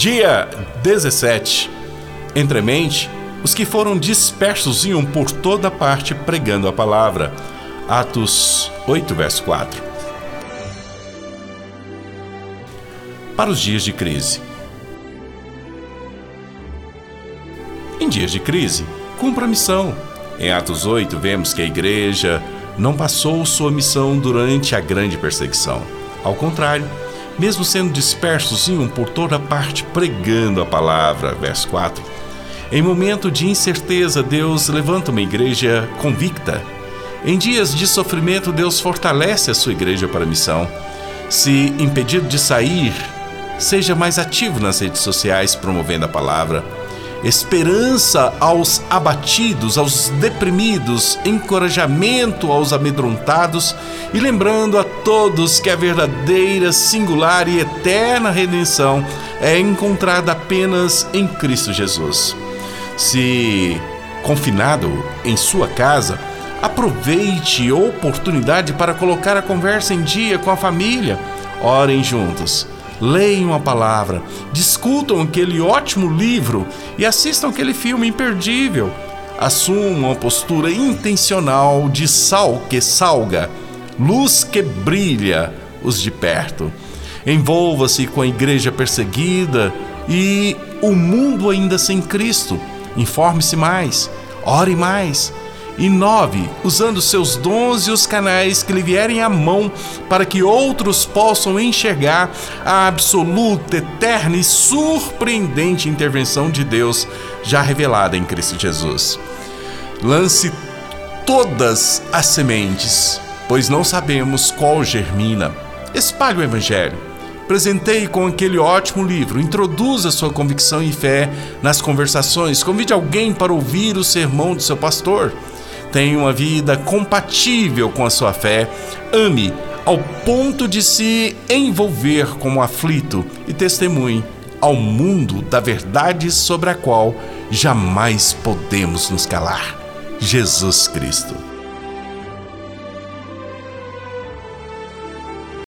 Dia 17. Entremente, os que foram dispersos iam por toda parte pregando a palavra. Atos 8, verso 4. Para os dias de crise. Em dias de crise, cumpra a missão. Em Atos 8, vemos que a igreja não passou sua missão durante a grande perseguição. Ao contrário, mesmo sendo dispersos, iam por toda parte pregando a palavra. Verso 4. Em momento de incerteza, Deus levanta uma igreja convicta. Em dias de sofrimento, Deus fortalece a sua igreja para a missão. Se impedido de sair, seja mais ativo nas redes sociais promovendo a palavra esperança aos abatidos, aos deprimidos, encorajamento aos amedrontados e lembrando a todos que a verdadeira, singular e eterna redenção é encontrada apenas em Cristo Jesus. Se confinado em sua casa, aproveite a oportunidade para colocar a conversa em dia com a família. Orem juntos leiam a palavra, discutam aquele ótimo livro e assistam aquele filme imperdível. Assumam a postura intencional de sal que salga, luz que brilha os de perto. Envolva-se com a igreja perseguida e o mundo ainda sem Cristo. Informe-se mais, ore mais Inove usando seus dons e os canais que lhe vierem à mão para que outros possam enxergar a absoluta, eterna e surpreendente intervenção de Deus já revelada em Cristo Jesus. Lance todas as sementes, pois não sabemos qual germina. Espalhe o Evangelho. Presenteie com aquele ótimo livro. Introduza sua convicção e fé nas conversações. Convide alguém para ouvir o sermão do seu pastor tenha uma vida compatível com a sua fé, ame ao ponto de se envolver como aflito e testemunhe ao mundo da verdade sobre a qual jamais podemos nos calar: Jesus Cristo.